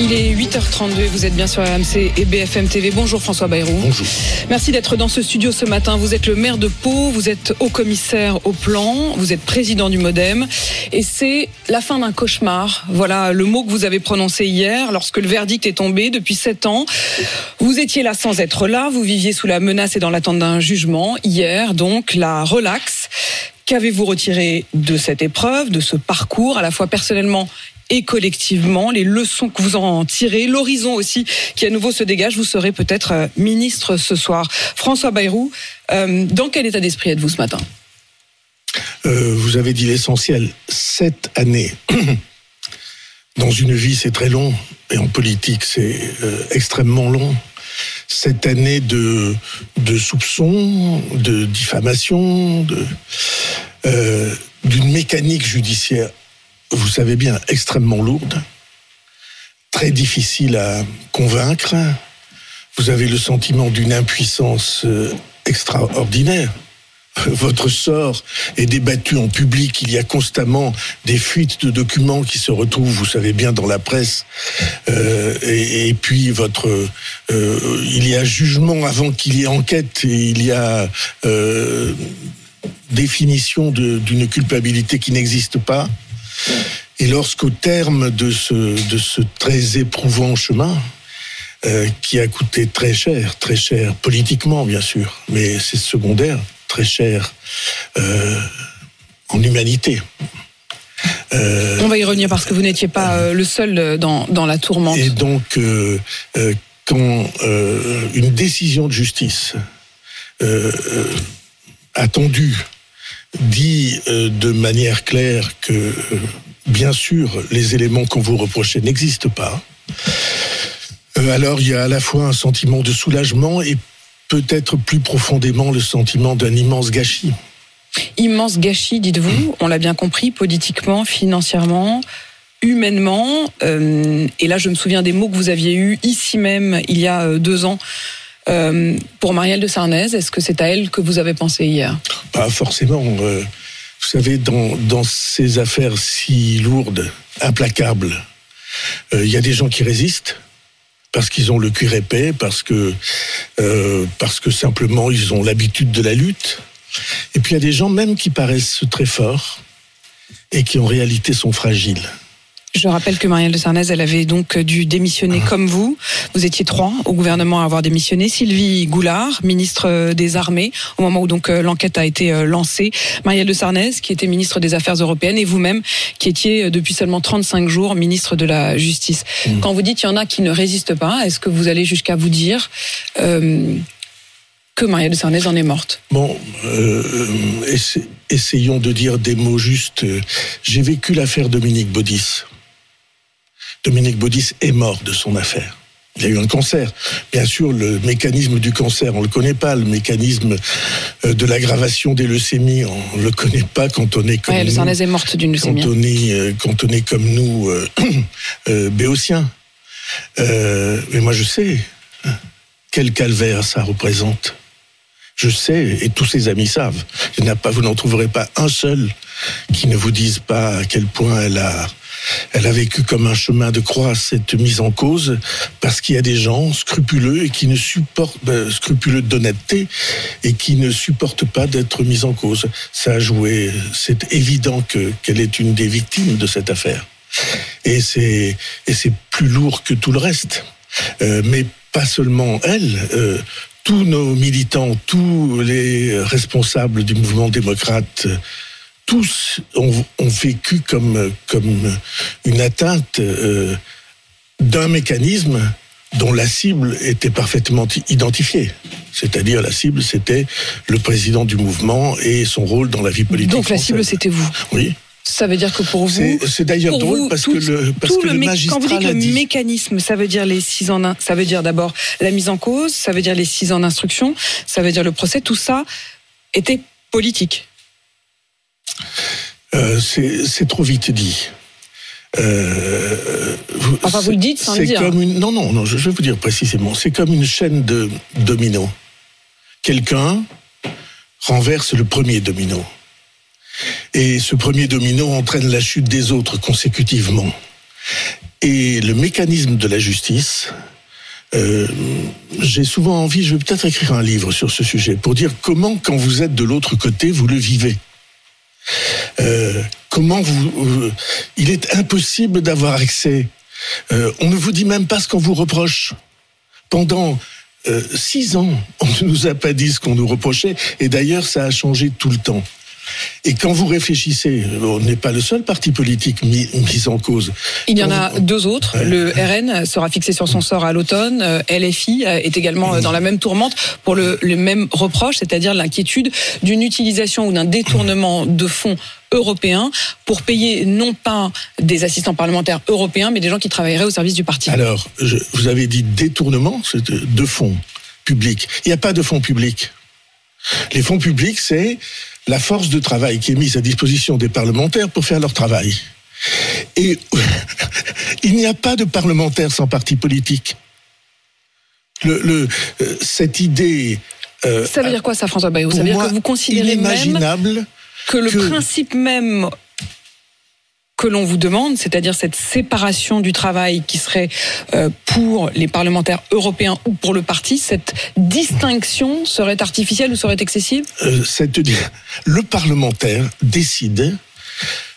Il est 8h32, vous êtes bien sur RMC et BFM TV. Bonjour François Bayrou. Bonjour. Merci d'être dans ce studio ce matin. Vous êtes le maire de Pau, vous êtes haut commissaire au plan, vous êtes président du Modem et c'est la fin d'un cauchemar. Voilà le mot que vous avez prononcé hier lorsque le verdict est tombé depuis 7 ans. Vous étiez là sans être là, vous viviez sous la menace et dans l'attente d'un jugement. Hier donc la relaxe. Qu'avez-vous retiré de cette épreuve, de ce parcours, à la fois personnellement et collectivement, les leçons que vous en tirez, l'horizon aussi qui à nouveau se dégage. Vous serez peut-être euh, ministre ce soir. François Bayrou, euh, dans quel état d'esprit êtes-vous ce matin? Euh, Vous avez dit l'essentiel. Sept années. Dans une vie, c'est très long, et en politique, c'est extrêmement long. Cette année de, soupçons, de diffamation, d'une mécanique judiciaire vous savez bien, extrêmement lourde, très difficile à convaincre. Vous avez le sentiment d'une impuissance euh, extraordinaire. Votre sort est débattu en public. Il y a constamment des fuites de documents qui se retrouvent, vous savez bien, dans la presse. Euh, et, puis votre, euh, il y a jugement avant qu'il y ait enquête. Et il y a définition d'une culpabilité qui n'existe pas. Et lorsqu'au terme de ce, de ce très éprouvant chemin, euh, qui a coûté très cher, très cher politiquement bien sûr, mais c'est secondaire, très cher euh, en humanité. Euh, On va y revenir parce que vous n'étiez pas le seul dans, dans, la tourmente. Et donc, quand une décision de justice attendue dit euh, de manière claire que, euh, bien sûr, les éléments qu'on vous reprochez n'existent pas, euh, alors il y a à la fois un sentiment de soulagement et peut-être plus profondément le sentiment d'un immense gâchis. Immense gâchis, dites-vous, on l'a bien compris, politiquement, financièrement, humainement. Et là, je me souviens des mots que vous aviez eus ici même, il y a deux ans, euh, pour Marielle de Sarnez, est-ce que c'est à elle que vous avez pensé hier? Pas forcément. Euh, vous savez, dans, ces affaires si lourdes, implacables, euh, il y a des gens qui résistent parce qu'ils ont le cuir épais, parce que, parce que simplement ils ont l'habitude de la lutte. Et puis il y a des gens même qui paraissent très forts et qui en réalité sont fragiles. Je rappelle que Marielle de Sarnez, elle avait donc dû démissionner comme vous. Vous étiez trois au gouvernement à avoir démissionné. Sylvie Goulard, ministre des Armées, au moment où donc l'enquête a été lancée. Marielle de Sarnez, qui était ministre des Affaires européennes, et vous-même, qui étiez depuis seulement 35 jours ministre de la Justice. Mmh. Quand vous dites qu'il y en a qui ne résistent pas, est-ce que vous allez jusqu'à vous dire euh, que Marielle de Sarnez en est morte? Bon, euh, essayons de dire des mots justes. J'ai vécu l'affaire Dominique Baudis. Dominique Baudis est mort de son affaire. Il a eu un cancer. Bien sûr, le mécanisme du cancer, on ne le connaît pas. Le mécanisme euh, de l'aggravation des leucémies, on ne le connaît pas quand on est comme ouais, nous. est morte d'une leucémie. Quand on est, euh, quand on est comme nous, euh, euh, béotiens. Euh, mais moi, je sais quel calvaire ça représente. Je sais, et tous ses amis savent. Il a pas, vous n'en trouverez pas un seul qui ne vous dise pas à quel point elle a elle a vécu comme un chemin de croix cette mise en cause parce qu'il y a des gens scrupuleux et qui ne supportent ben, scrupuleux d'honnêteté et qui ne supportent pas d'être mis en cause. Ça a joué. C'est évident que qu'elle est une des victimes de cette affaire. Et c'est et c'est plus lourd que tout le reste. Euh, mais pas seulement elle. Euh, tous nos militants, tous les responsables du mouvement démocrate tous ont, ont, vécu comme, comme une atteinte euh, d'un mécanisme dont la cible était parfaitement identifiée. C'est-à-dire la cible, c'était le président du mouvement et son rôle dans la vie politique. Donc la cible, c'était vous Oui. Ça veut dire que pour vous, c'est d'ailleurs drôle vous, parce tout, que le parce que le, le mé- magistrat quand vous dites le dit. mécanisme, ça veut dire les six en un, ça veut dire d'abord la mise en cause, ça veut dire les six en instruction, ça veut dire le procès, tout ça était politique. Euh, c'est trop vite dit. Euh, enfin, vous le dites sans le dire. Comme une, non, non, non, je vais vous dire précisément. C'est comme une chaîne de dominos. quelqu'un renverse le premier domino. Et ce premier domino entraîne la chute des autres consécutivement. Et le mécanisme de la justice, euh, j'ai souvent envie, je vais peut-être écrire un livre sur ce sujet, pour dire comment, quand vous êtes de l'autre côté, vous le vivez. Euh, comment vous... euh, il est impossible d'avoir accès. Euh, on ne vous dit même pas ce qu'on vous reproche. Pendant six ans, on ne nous a pas dit ce qu'on nous reprochait, et d'ailleurs, ça a changé tout le temps. Et quand vous réfléchissez, on n'est pas le seul parti politique mis, mis en cause. Il y en a deux autres. Le RN sera fixé sur son sort à l'automne. Euh, LFI est également euh, dans la même tourmente pour le, le même reproche, c'est-à-dire l'inquiétude d'une utilisation ou d'un détournement de fonds européens pour payer non pas des assistants parlementaires européens, mais des gens qui travailleraient au service du parti. Alors, je- vous avez dit détournement de, de fonds publics. Il n'y a pas de fonds publics. Les fonds publics, c'est la force de travail qui est mise à disposition des parlementaires pour faire leur travail. Et il n'y a pas de parlementaires sans parti politique. Le, le, euh, cette idée. euh, Ça veut dire quoi ça, François Bayrou? Ça veut dire que vous considérez même inimaginable que le que- principe même que l'on vous demande, c'est-à-dire cette séparation du travail qui serait euh, pour les parlementaires européens ou pour le parti, cette distinction serait artificielle ou serait excessive? Euh, cette, le parlementaire décide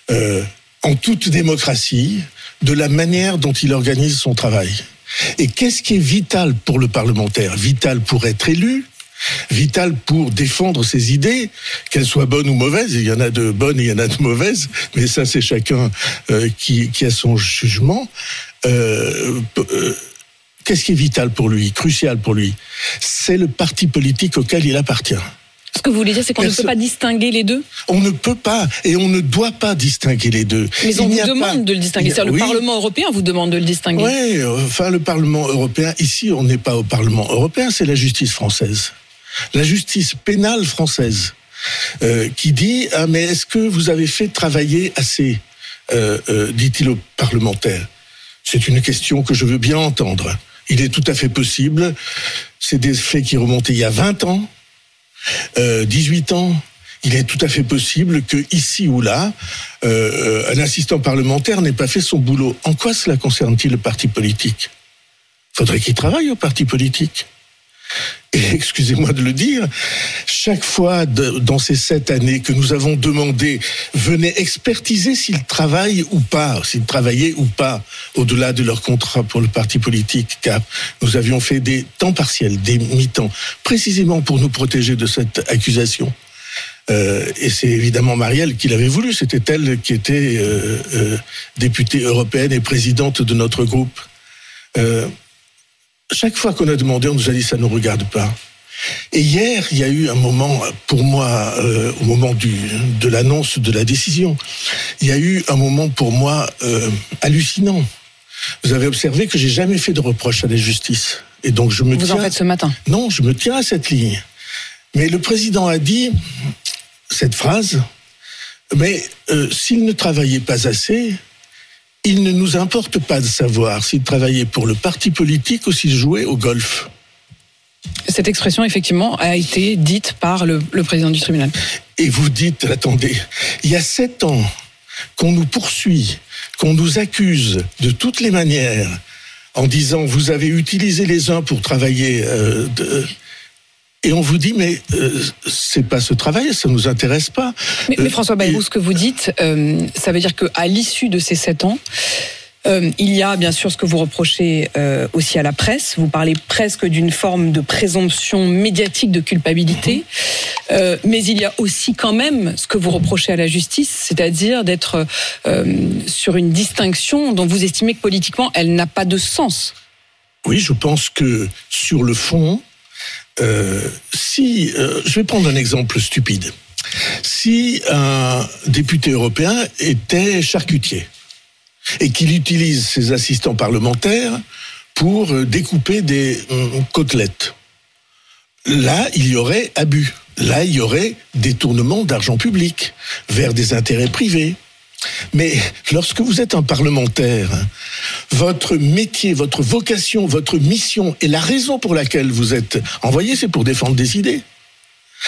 euh, en toute démocratie de la manière dont il organise son travail. Et qu'est-ce qui est vital pour le parlementaire? Vital pour être élu Vital pour défendre ses idées, qu'elles soient bonnes ou mauvaises. Il y en a de bonnes et il y en a de mauvaises, mais ça c'est chacun euh, qui, qui a son jugement. Euh, euh, Qu'est-ce qui est vital pour lui, crucial pour lui? C'est le parti politique auquel il appartient. Ce que vous voulez dire, c'est qu'on ne peut pas distinguer les deux? On ne peut pas et on ne doit pas distinguer les deux. Mais on Il vous demande pas- de le distinguer. a- C'est le oui, Parlement européen vous demande de le distinguer. Oui, enfin le Parlement européen, ici on n'est pas au Parlement européen, c'est la justice française. La justice pénale française euh, qui dit ah mais est-ce que vous avez fait travailler assez euh, euh, dit-il aux parlementaires. C'est une question que je veux bien entendre. Il est tout à fait possible, c'est des faits qui remontaient il y a 20 ans, euh, 18 ans, il est tout à fait possible que ici ou là, un assistant parlementaire n'ait pas fait son boulot. En quoi cela concerne-t-il le parti politique? Faudrait qu'il travaille au parti politique. Et excusez-moi de le dire, chaque fois dans ces sept années que nous avons demandé, venez expertiser s'ils travaillent ou pas, s'ils travaillaient ou pas, au-delà de leur contrat pour le parti politique, car nous avions fait des temps partiels, des mi-temps, précisément pour nous protéger de cette accusation. Euh, et c'est évidemment Marielle qui l'avait voulu. C'était elle qui était euh, euh, députée européenne et présidente de notre groupe. Chaque fois qu'on a demandé, on nous a dit ça ne nous regarde pas. Et hier, il y a eu un moment, pour moi, euh, au moment du, de l'annonce de la décision, il y a eu un moment pour moi euh, hallucinant. Vous avez observé que j'ai jamais fait de reproche à la justice. Et donc je me Vous en faites ce matin. Non, je me tiens à cette ligne. Mais le président a dit cette phrase, mais euh, s'il ne travaillait pas assez, il ne nous importe pas de savoir s'il travaillait pour le parti politique ou s'il jouait au golf. Cette expression, effectivement, a été dite par le, le président du tribunal. Et vous dites, attendez, il y a sept ans qu'on nous poursuit, qu'on nous accuse de toutes les manières en disant vous avez utilisé les uns pour travailler euh, de- et on vous dit mais euh, c'est pas ce travail, ça nous intéresse pas. Mais, mais Euh, François Bayrou, ce que vous dites, euh, ça veut dire qu'à l'issue de ces sept ans, euh, il y a bien sûr ce que vous reprochez euh, aussi à la presse. Vous parlez presque d'une forme de présomption médiatique de culpabilité. Euh, mais il y a aussi quand même ce que vous reprochez à la justice, c'est-à-dire d'être sur une distinction dont vous estimez que politiquement elle n'a pas de sens. Oui, je pense que sur le fond, euh, si euh, je vais prendre un exemple stupide, si un député européen était charcutier et qu'il utilise ses assistants parlementaires pour euh, découper des euh, côtelettes, là il y aurait abus, là il y aurait détournement d'argent public vers des intérêts privés. Mais lorsque vous êtes un parlementaire, votre métier, votre vocation, votre mission et la raison pour laquelle vous êtes envoyé, c'est pour défendre des idées.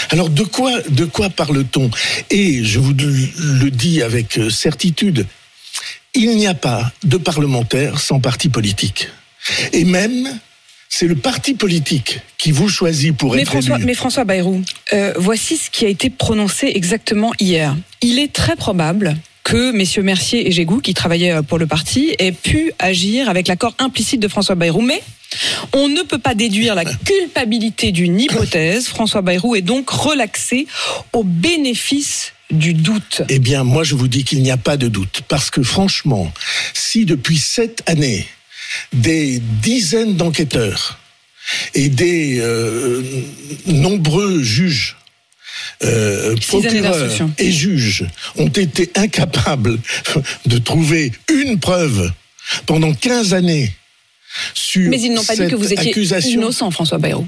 Alors de quoi, de quoi parle-t-on? Et je vous le dis avec certitude, il n'y a pas de parlementaire sans parti politique. Et même, c'est le parti politique qui vous choisit pour mais être François, élu. Mais François Bayrou, euh, voici ce qui a été prononcé exactement hier. Il est très probable que messieurs Mercier et Gégou, qui travaillaient pour le parti, aient pu agir avec l'accord implicite de François Bayrou. Mais on ne peut pas déduire la culpabilité d'une hypothèse. François Bayrou est donc relaxé au bénéfice du doute. Eh bien, moi, je vous dis qu'il n'y a pas de doute. Parce que franchement, si depuis sept années, des dizaines d'enquêteurs et des euh, nombreux juges euh, procureurs et juges ont été incapables de trouver une preuve pendant 15 années sur Mais ils n'ont pas dit que vous étiez accusation. innocent, François Bayrou.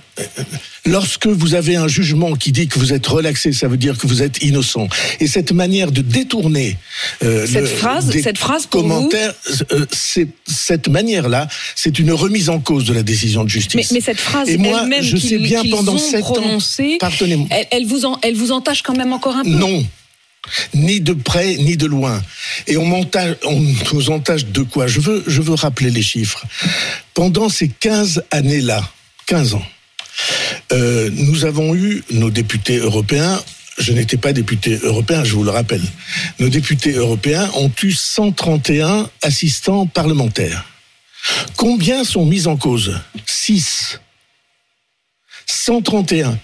Lorsque vous avez un jugement qui dit que vous êtes relaxé, ça veut dire que vous êtes innocent. Et cette manière de détourner euh, cette le, phrase, cette phrase pour commentaires, euh, c'est cette manière-là, c'est une remise en cause de la décision de justice. Mais, mais cette phrase Et moi, elle-même je sais bien pendant sept ans, pardonnez-moi, elle, elle vous en, elle vous entache quand même encore un peu. non. Ni de près, ni de loin. Et on, montage, on nous entache de quoi? Je veux, je veux rappeler les chiffres. Pendant ces 15 années-là, 15 ans, euh, nous avons eu nos députés européens. Je n'étais pas député européen, je vous le rappelle. Nos députés européens ont eu 131 assistants parlementaires. Combien sont mis en cause? 6. 131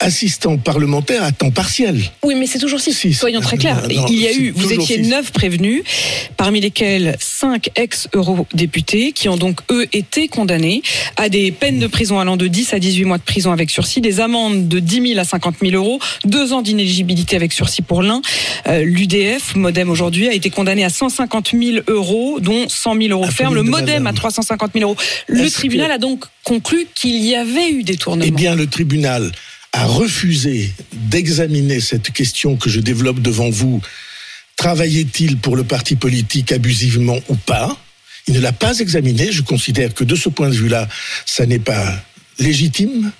assistants parlementaires à temps partiel. Oui, mais c'est toujours six. Six. Soyons très clairs. Non, non, Il y a eu, vous étiez neuf prévenus, parmi lesquels cinq ex-eurodéputés qui ont donc, eux, été condamnés à des peines de prison allant de 10 à 18 mois de prison avec sursis, des amendes de 10 000 à 50 000 euros, deux ans d'inéligibilité avec sursis pour l'un. Euh, L'UDF, Modem aujourd'hui, a été condamné à 150 000 euros, dont 100 000 euros ferme. Le de Modem à 350 000 euros. Le tribunal que- a donc conclu qu'il y avait eu détournement. Eh bien, le tribunal a refusé d'examiner cette question que je développe devant vous. Travaillait-il pour le parti politique abusivement ou pas? Il ne l'a pas examiné. Je considère que de ce point de vue-là, ça n'est pas légitime.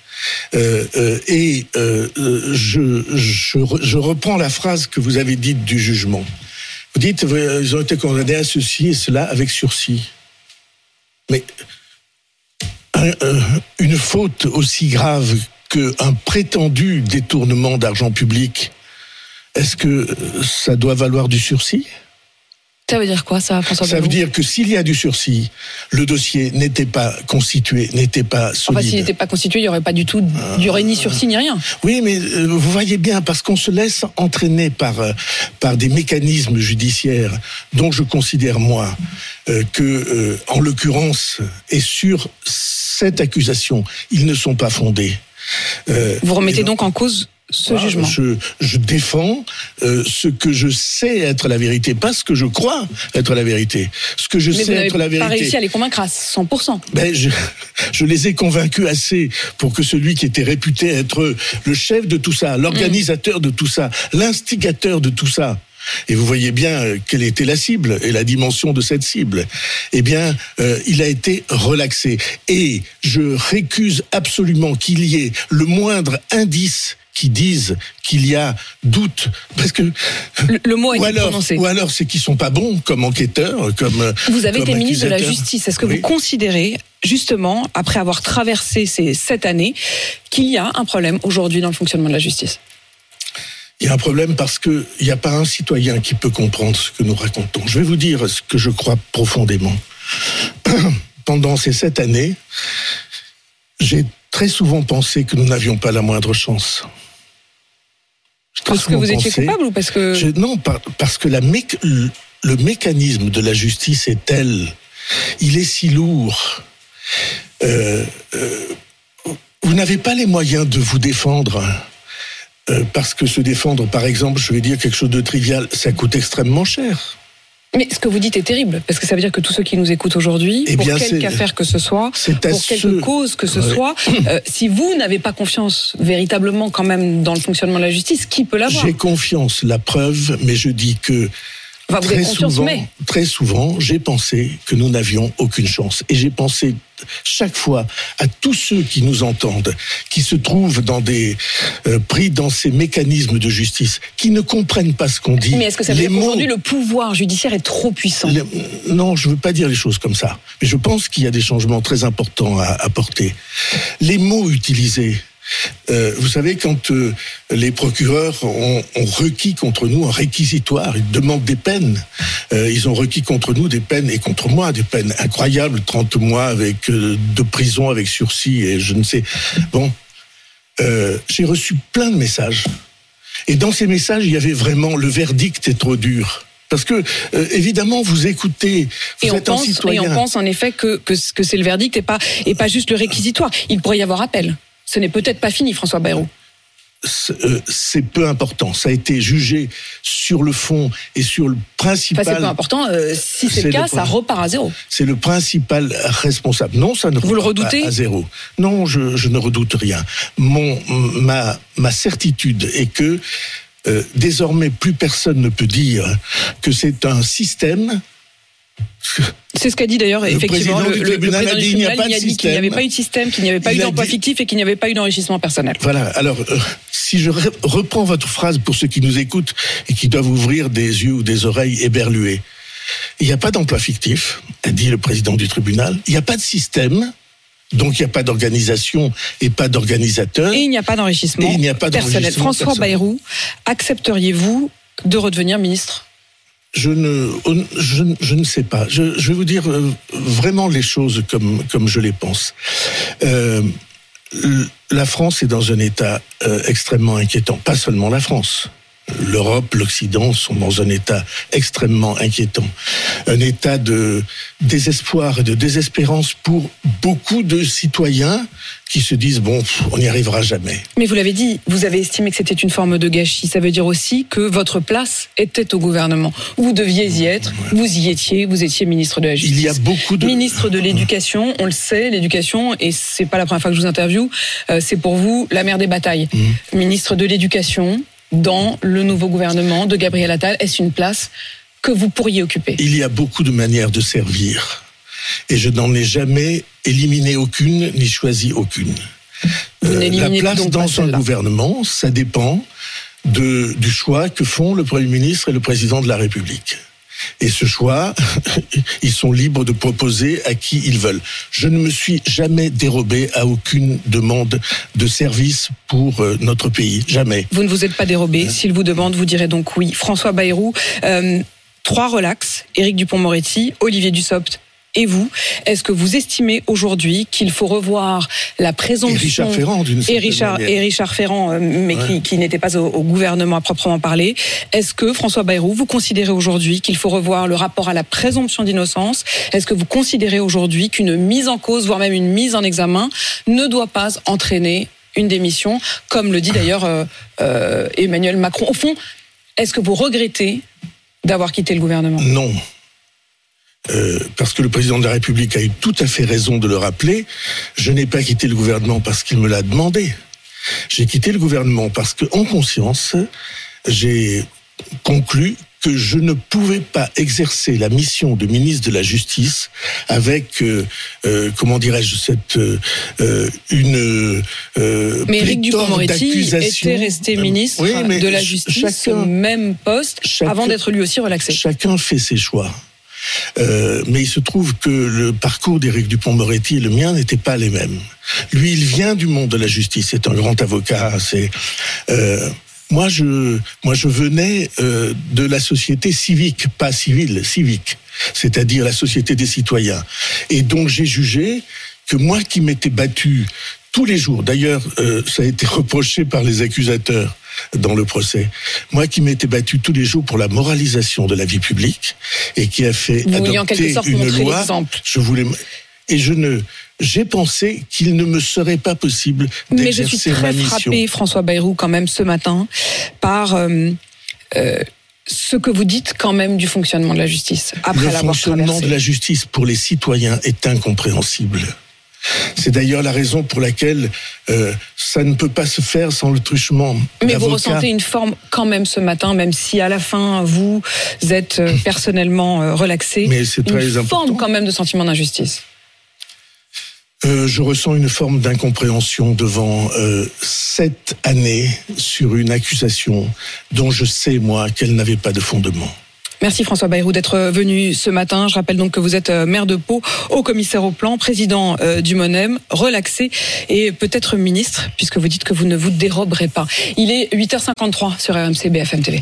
Euh, euh, et euh, je, je, re- je reprends la phrase que vous avez dite du jugement. Vous dites, ils ont été condamnés à ceci et cela avec sursis. Mais un- une faute aussi grave qu'un prétendu détournement d'argent public, est-ce que euh, ça doit valoir du sursis? Ça veut dire quoi, ça, François Ça veut dire que s'il y a du sursis, le dossier n'était pas constitué, n'était pas Enfin, solide. s'il n'était pas constitué, il n'y aurait pas du tout, il y aurait ni sursis ni rien. Oui, mais euh, vous voyez bien, parce qu'on se laisse entraîner par, euh, par des mécanismes judiciaires dont je considère, moi, euh, que, euh, en l'occurrence, et sur cette accusation, ils ne sont pas fondés. Euh, Vous remettez et donc en cause ce jugement. Je, je défends euh, ce que je sais être la vérité, pas ce que je crois être la vérité. Ce que je Mais sais être la pas réussi vérité. à les convaincre à 100%. Ben, je, je les ai convaincus assez pour que celui qui était réputé être le chef de tout ça, l'organisateur de tout ça, l'instigateur de tout ça, et vous voyez bien euh, quelle était la cible et la dimension de cette cible. Eh bien, euh, il a été relaxé. Et je récuse absolument qu'il y ait le moindre indice qui dise qu'il y a doute, parce que Le, le mot a ou alors, prononcé. ou alors c'est qu'ils sont pas bons comme enquêteurs, comme euh, Vous avez comme été ministre de la. Justice. Est-ce que Oui. vous considérez, justement, après avoir traversé ces sept années, qu'il y a un problème aujourd'hui dans le fonctionnement de la justice? Il y a un problème parce qu'il n'y a pas un citoyen qui peut comprendre ce que nous racontons. Je vais vous dire ce que je crois profondément. Pendant ces sept années, j'ai très souvent pensé que nous n'avions pas la moindre chance. Parce que vous étiez coupable ou parce que... Je- non, par- parce que la le mécanisme de la justice est tel, il est si lourd. Euh, euh, vous n'avez pas les moyens de vous défendre. Euh, parce que se défendre, par exemple, je vais dire quelque chose de trivial, ça coûte extrêmement cher. Mais ce que vous dites est terrible, parce que ça veut dire que tous ceux qui nous écoutent aujourd'hui, Eh pour quelque affaire que ce soit, pour quelque cause que ce Ouais. soit, euh, si vous n'avez pas confiance véritablement quand même dans le fonctionnement de la justice, qui peut l'avoir? J'ai confiance, la preuve, mais je dis que Enfin, très souvent, mais... très souvent, j'ai pensé que nous n'avions aucune chance. Et j'ai pensé chaque fois à tous ceux qui nous entendent, qui se trouvent dans des euh, pris dans ces mécanismes de justice, qui ne comprennent pas ce qu'on dit. Mais est-ce que ça veut dire mots- le pouvoir judiciaire est trop puissant? Les- non, je ne veux pas dire les choses comme ça. Mais je pense qu'il y a des changements très importants à apporter. Les mots utilisés. Euh, vous savez, quand euh, les procureurs ont, ont requis contre nous un réquisitoire, ils demandent des peines. Euh, ils ont requis contre nous des peines et contre moi des peines incroyables, 30 mois avec de prison avec sursis et je ne sais. Bon, j'ai reçu plein de messages. Et dans ces messages, il y avait vraiment le verdict est trop dur. Parce que, euh, évidemment, vous écoutez, vous et on, êtes un pense, et on pense en effet que, que, que c'est le verdict et pas, et pas juste le réquisitoire. Il pourrait y avoir appel. Ce n'est peut-être pas fini, François Bayrou. C'est euh, c'est peu important. Ça a été jugé sur le fond et sur le Enfin, principal. c'est peu important. euh, si c'est le cas, ça repart à zéro. C'est le principal responsable. Non, ça ne Vous le repart pas redoutez à zéro. Non, je, je ne redoute rien. Mon, ma, ma certitude est que euh, désormais plus personne ne peut dire que c'est un système. C'est ce qu'a dit d'ailleurs Le effectivement président le, du le- le tribunal a président du tribunal. Il a dit qu'il n'y avait pas eu de système, qu'il n'y avait pas eu Il d'emploi dit- fictif et qu'il n'y avait pas eu d'enrichissement personnel. Voilà. Alors, euh, si je re- reprends votre phrase pour ceux qui nous écoutent et qui doivent ouvrir des yeux ou des oreilles éberluées, il n'y a pas d'emploi fictif, a dit le président du tribunal. Il n'y a pas de système, donc il n'y a pas d'organisation et pas d'organisateur. Et il n'y a pas d'enrichissement personnel. François. Bayrou, accepteriez-vous de redevenir ministre? Je ne, je, je ne sais pas. Je, vais vous dire euh, vraiment les choses comme, comme je les pense. Euh, la France est dans un état euh, extrêmement inquiétant. Pas seulement la France. L'Europe, l'Occident sont dans un état extrêmement inquiétant. Un état de désespoir et de désespérance pour beaucoup de citoyens qui se disent, bon, on n'y arrivera jamais. Mais vous l'avez dit, vous avez estimé que c'était une forme de gâchis. Ça veut dire aussi que votre place était au gouvernement. Vous deviez y être, vous y étiez, vous étiez ministre de la Justice. Il y a beaucoup de... Ministre de l'Éducation, on le sait, l'éducation, et c'est pas la première fois que je vous interviewe, euh, c'est pour vous la mère des batailles. Mmh. Ministre de l'Éducation, dans le nouveau gouvernement de Gabriel Attal, est-ce une place que vous pourriez occuper? Il y a beaucoup de manières de servir. Et je n'en ai jamais éliminé aucune, ni choisi aucune. Euh, la place dans un gouvernement, ça dépend de, du choix que font le Premier ministre et le Président de la République. Et ce choix, ils sont libres de proposer à qui ils veulent. Je ne me suis jamais dérobé à aucune demande de service pour euh, notre pays. Jamais. Vous ne vous êtes pas dérobé. S'il vous demande, vous direz donc oui. François Bayrou, euh, trois relax. Éric Dupont-Moretti, Olivier Dussopt et vous. Est-ce que vous estimez aujourd'hui qu'il faut revoir la Et présomption Richard Ferrand, d'une et Richard, manière. et Richard Ferrand, euh, mais Ouais. qui, qui n'était pas au, au gouvernement à proprement parler. Est-ce que François Bayrou, vous considérez aujourd'hui qu'il faut revoir le rapport à la présomption d'innocence? Est-ce que vous considérez aujourd'hui qu'une mise en cause, voire même une mise en examen, ne doit pas entraîner une démission, comme le dit d'ailleurs euh, euh, Emmanuel Macron? Au fond, est-ce que vous regrettez d'avoir quitté le gouvernement? Non. Euh, parce que le président de la République a eu tout à fait raison de le rappeler, je n'ai pas quitté le gouvernement parce qu'il me l'a demandé. J'ai quitté le gouvernement parce que, en conscience, j'ai conclu que je ne pouvais pas exercer la mission de ministre de la Justice avec, euh, euh, comment dirais-je, cette euh, une Mais Éric Dupond-Moretti était resté Euh, ministre oui, de la Justice au même poste chacun- avant d'être lui aussi relaxé. Chacun fait ses choix. Euh, mais il se trouve que le parcours d'Éric Dupont-Moretti et le mien n'étaient pas les mêmes. Lui, il vient du monde de la justice, c'est un grand avocat. C'est euh, moi, je moi je venais euh, de la société civique, pas civile, civique, c'est-à-dire la société des citoyens. Et donc j'ai jugé que moi qui m'étais battu tous les jours, d'ailleurs, ça a été reproché par les accusateurs dans le procès, moi qui m'étais battu tous les jours pour la moralisation de la vie publique et qui a fait Vous vouliez en adopter quelque sorte une loi, je voulais et je ne j'ai pensé qu'il ne me serait pas possible Mais je suis d'exercer ma très mission. frappée, François Bayrou, quand même, ce matin, par euh, euh, ce que vous dites quand même du fonctionnement de la justice après le fonctionnement traversé. de la justice pour les citoyens est incompréhensible. C'est d'ailleurs la raison pour laquelle euh, ça ne peut pas se faire sans le truchement Mais vous ressentez une forme quand même ce matin, même si à la fin vous êtes euh, personnellement euh, relaxé, Mais c'est très une important. forme quand même de sentiment d'injustice. Euh, je ressens une forme d'incompréhension devant euh, cette année sur une accusation dont je sais, moi, qu'elle n'avait pas de fondement. Merci François Bayrou d'être venu ce matin. Je rappelle donc que vous êtes euh, maire de Pau, haut commissaire au plan, président euh, du MONEM, relaxé et peut-être ministre, puisque vous dites que vous ne vous déroberez pas. Il est 8h53 sur RMC BFM TV.